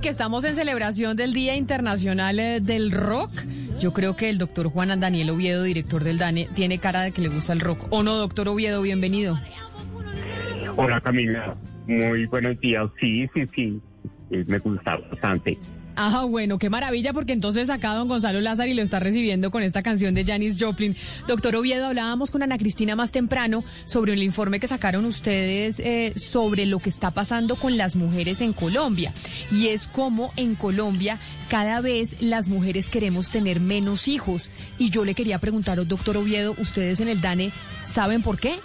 Que estamos en celebración del Día Internacional eh, del Rock, yo creo que el doctor Juan Daniel Oviedo, director del DANE, tiene cara de que le gusta el rock. ¿O no, doctor Oviedo? Bienvenido. Hola Camila, muy buenos días. Sí, sí, sí, eh, me gusta bastante. Ah, bueno, qué maravilla, porque entonces acá don Gonzalo Lázaro y lo está recibiendo con esta canción de Janis Joplin. Doctor Oviedo, hablábamos con Ana Cristina más temprano sobre el informe que sacaron ustedes eh, sobre lo que está pasando con las mujeres en Colombia. Y es como en Colombia cada vez las mujeres queremos tener menos hijos. Y yo le quería preguntar, doctor Oviedo, ¿ustedes en el DANE saben por qué?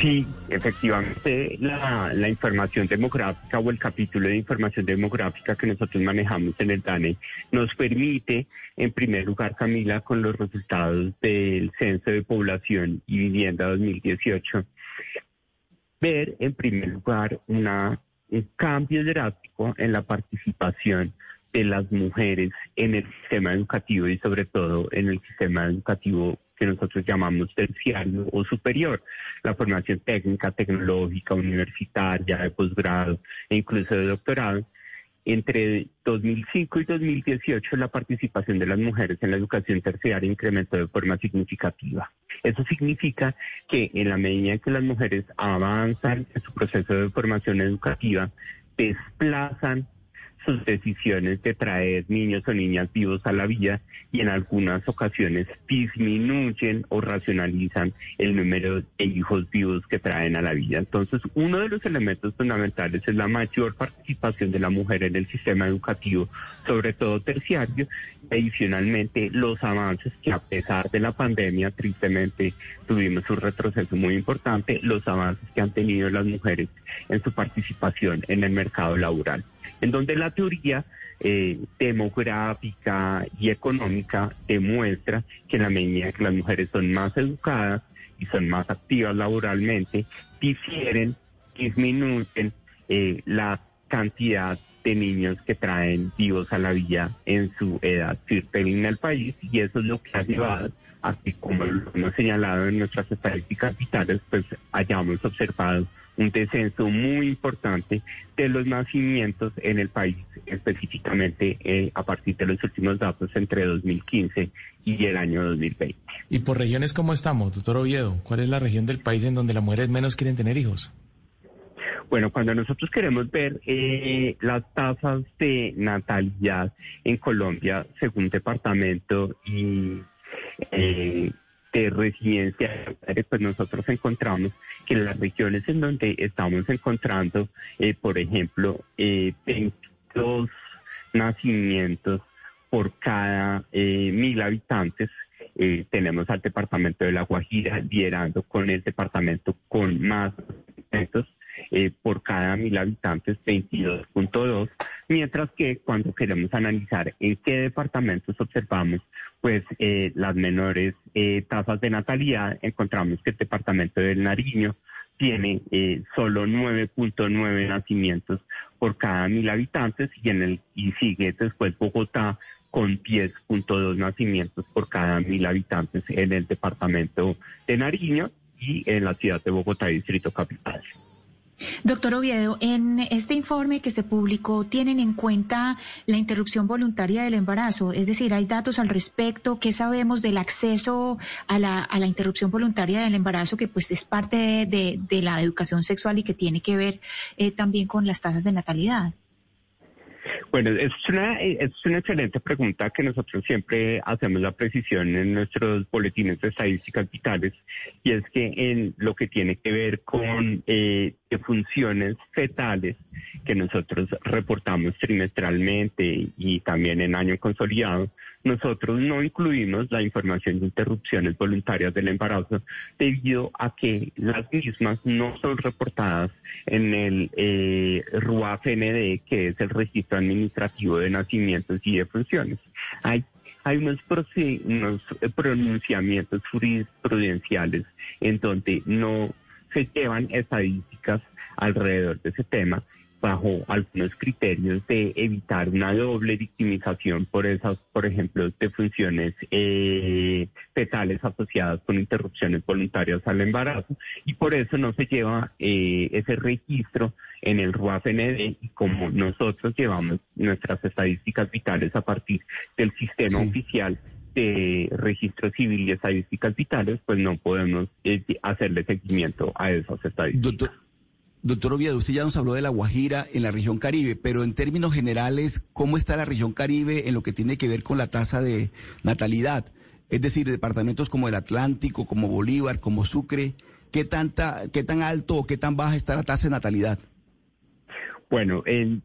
Sí, efectivamente, la, información demográfica o el capítulo de información demográfica que nosotros manejamos en el DANE nos permite, en primer lugar, Camila, con los resultados del Censo de Población y Vivienda 2018, ver, en primer lugar, una, un cambio drástico en la participación de las mujeres en el sistema educativo y sobre todo en el sistema educativo que nosotros llamamos terciario o superior, la formación técnica, tecnológica, universitaria, de posgrado e incluso de doctorado. Entre 2005 y 2018 la participación de las mujeres en la educación terciaria incrementó de forma significativa. Eso significa que en la medida en que las mujeres avanzan en su proceso de formación educativa, desplazan sus decisiones de traer niños o niñas vivos a la vida y en algunas ocasiones disminuyen o racionalizan el número de hijos vivos que traen a la vida. Entonces, uno de los elementos fundamentales es la mayor participación de la mujer en el sistema educativo, sobre todo terciario, adicionalmente los avances que a pesar de la pandemia, tristemente, tuvimos un retroceso muy importante, los avances que han tenido las mujeres en su participación en el mercado laboral en donde la teoría eh, demográfica y económica demuestra que en la medida que las mujeres son más educadas y son más activas laboralmente, difieren, disminuyen eh, la cantidad de niños que traen vivos a la vida en su edad en el país y eso es lo que ha llevado a que, como lo hemos señalado en nuestras estadísticas vitales, pues hayamos observado un descenso muy importante de los nacimientos en el país, específicamente eh, a partir de los últimos datos entre 2015 y el año 2020. ¿Y por regiones cómo estamos, doctor Oviedo? ¿Cuál es la región del país en donde las mujeres menos quieren tener hijos? Bueno, cuando nosotros queremos ver eh, las tasas de natalidad en Colombia según departamento y eh, de residencia, pues nosotros encontramos que en las regiones en donde estamos encontrando, eh, por ejemplo, eh, 22 nacimientos por cada eh, mil habitantes, eh, tenemos al departamento de La Guajira liderando con el departamento con más nacimientos eh, por cada mil habitantes 22.2, mientras que cuando queremos analizar en qué departamentos observamos pues eh, las menores eh, tasas de natalidad, encontramos que el departamento del Nariño tiene solo 9.9 nacimientos por cada mil habitantes y en el y sigue después Bogotá con 10.2 nacimientos por cada mil habitantes en el departamento de Nariño y en la ciudad de Bogotá, Distrito Capital. Doctor Oviedo, en este informe que se publicó, ¿tienen en cuenta la interrupción voluntaria del embarazo? Es decir, ¿hay datos al respecto? ¿Qué sabemos del acceso a la, a la interrupción voluntaria del embarazo, que pues es parte de, de la educación sexual y que tiene que ver eh, también con las tasas de natalidad? Bueno, es una, es una excelente pregunta que nosotros siempre hacemos la precisión en nuestros boletines de estadísticas vitales y es que en lo que tiene que ver con eh, funciones fetales que nosotros reportamos trimestralmente y también en año consolidado, nosotros no incluimos la información de interrupciones voluntarias del embarazo debido a que las mismas no son reportadas en el eh, RUAF-ND, que es el registro administrativo de nacimientos y de funciones. Hay hay unos, unos pronunciamientos jurisprudenciales en donde no se llevan estadísticas alrededor de ese tema bajo algunos criterios de evitar una doble victimización por esas, por ejemplo, de funciones eh, fetales asociadas con interrupciones voluntarias al embarazo y por eso no se lleva eh, ese registro en el RUAFND y como nosotros llevamos nuestras estadísticas vitales a partir del sistema oficial de registro civil y estadísticas vitales, pues no podemos eh, hacerle seguimiento a esas estadísticas. Doctor Oviedo, usted ya nos habló de la Guajira en la región Caribe, pero en términos generales, ¿cómo está la región Caribe en lo que tiene que ver con la tasa de natalidad? Es decir, departamentos como el Atlántico, como Bolívar, como Sucre, ¿qué, tanta, qué tan alto o qué tan baja está la tasa de natalidad? Bueno, es,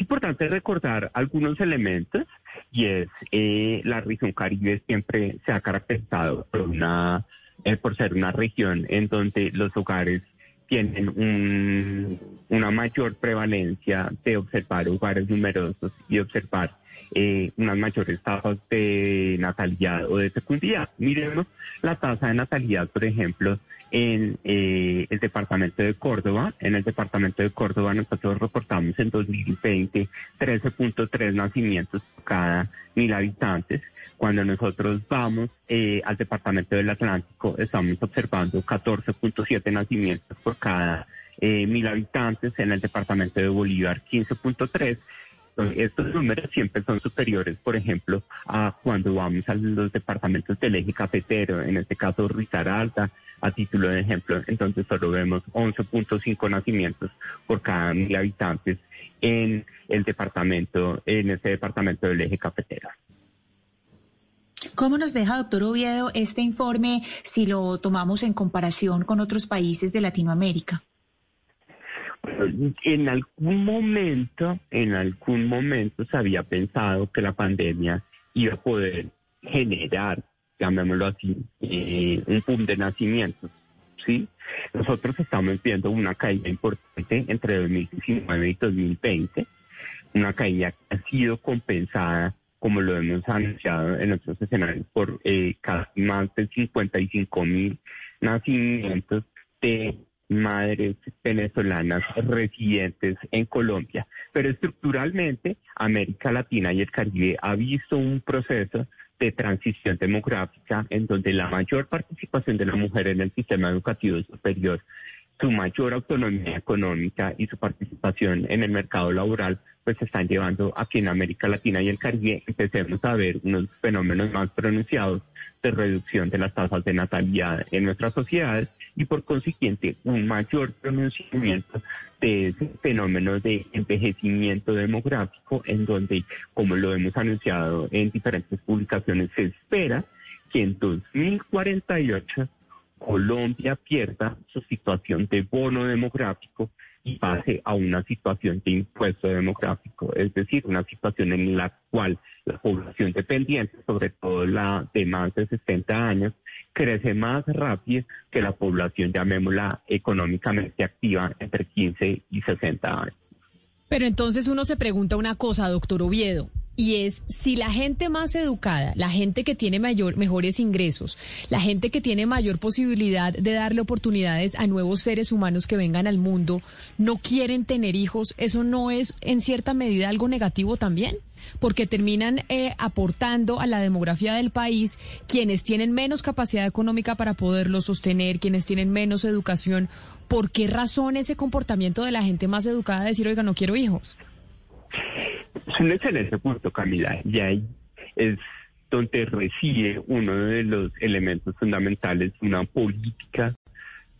importante recordar algunos elementos y es eh, la región Caribe siempre se ha caracterizado por una eh, por ser una región en donde los hogares tienen una mayor prevalencia de observar hogares numerosos y observar eh, unas mayores tasas de natalidad o de fecundidad. Miremos la tasa de natalidad, por ejemplo, en eh, el departamento de Córdoba. En el departamento de Córdoba nosotros reportamos en 2020 13.3 nacimientos por cada mil habitantes. Cuando nosotros vamos eh, al departamento del Atlántico, estamos observando 14.7 nacimientos por cada eh, mil habitantes. En el departamento de Bolívar, 15.3. Estos números siempre son superiores, por ejemplo, a cuando vamos a los departamentos del eje cafetero, en este caso Risaralda, a título de ejemplo. Entonces solo vemos 11.5 nacimientos por cada mil habitantes en el departamento, en este departamento del eje cafetero. ¿Cómo nos deja, doctor Oviedo, este informe si lo tomamos en comparación con otros países de Latinoamérica? En algún momento, en algún momento se había pensado que la pandemia iba a poder generar, llamémoslo así, eh, un boom de nacimientos. ¿sí? Nosotros estamos viendo una caída importante entre 2019 y 2020, una caída que ha sido compensada como lo hemos anunciado en otros escenarios, por eh, más de 55 mil nacimientos de madres venezolanas residentes en Colombia. Pero estructuralmente, América Latina y el Caribe ha visto un proceso de transición demográfica en donde la mayor participación de la mujer en el sistema educativo superior su mayor autonomía económica y su participación en el mercado laboral, pues se están llevando aquí en América Latina y el Caribe empecemos a ver unos fenómenos más pronunciados de reducción de las tasas de natalidad en nuestras sociedades y por consiguiente un mayor pronunciamiento de ese fenómeno de envejecimiento demográfico en donde, como lo hemos anunciado en diferentes publicaciones, se espera que en 2048 Colombia pierda su situación de bono demográfico y pase a una situación de impuesto demográfico, es decir, una situación en la cual la población dependiente, sobre todo la de más de 60 años, crece más rápido que la población, llamémosla, económicamente activa entre 15 y 60 años. Pero entonces uno se pregunta una cosa, doctor Oviedo y es si la gente más educada, la gente que tiene mayor, mejores ingresos, la gente que tiene mayor posibilidad de darle oportunidades a nuevos seres humanos que vengan al mundo, no quieren tener hijos, ¿eso no es en cierta medida algo negativo también? Porque terminan eh, aportando a la demografía del país quienes tienen menos capacidad económica para poderlo sostener, quienes tienen menos educación. ¿Por qué razón ese comportamiento de la gente más educada de decir, oiga, no quiero hijos? Es un excelente punto, Camila. Y ahí es donde reside uno de los elementos fundamentales de una política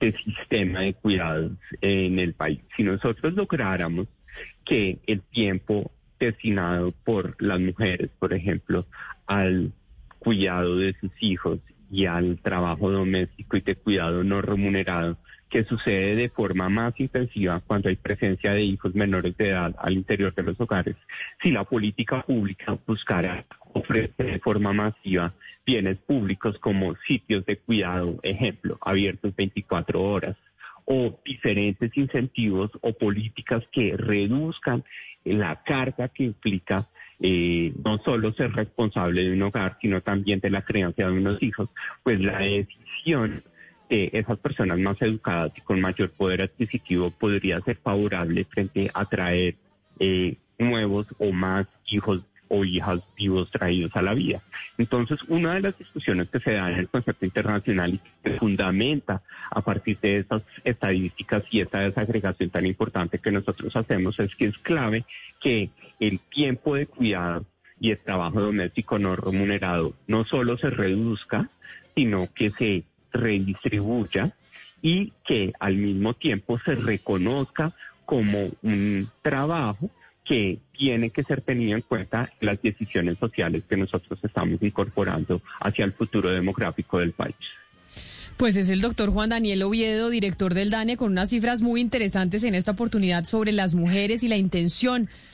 de sistema de cuidados en el país. Si nosotros lográramos que el tiempo destinado por las mujeres, por ejemplo, al cuidado de sus hijos y al trabajo doméstico y de cuidado no remunerado que sucede de forma más intensiva cuando hay presencia de hijos menores de edad al interior de los hogares, si la política pública buscara ofrecer de forma masiva bienes públicos como sitios de cuidado, ejemplo, abiertos 24 horas, o diferentes incentivos o políticas que reduzcan la carga que implica eh, no solo ser responsable de un hogar, sino también de la crianza de unos hijos, pues la decisión esas personas más educadas y con mayor poder adquisitivo podría ser favorable frente a traer eh, nuevos o más hijos o hijas vivos traídos a la vida. Entonces, una de las discusiones que se da en el concepto internacional y que fundamenta a partir de esas estadísticas y esta desagregación tan importante que nosotros hacemos es que es clave que el tiempo de cuidado y el trabajo doméstico no remunerado no solo se reduzca, sino que se redistribuya y que al mismo tiempo se reconozca como un trabajo que tiene que ser tenido en cuenta las decisiones sociales que nosotros estamos incorporando hacia el futuro demográfico del país. Pues es el doctor Juan Daniel Oviedo, director del DANE, con unas cifras muy interesantes en esta oportunidad sobre las mujeres y la intención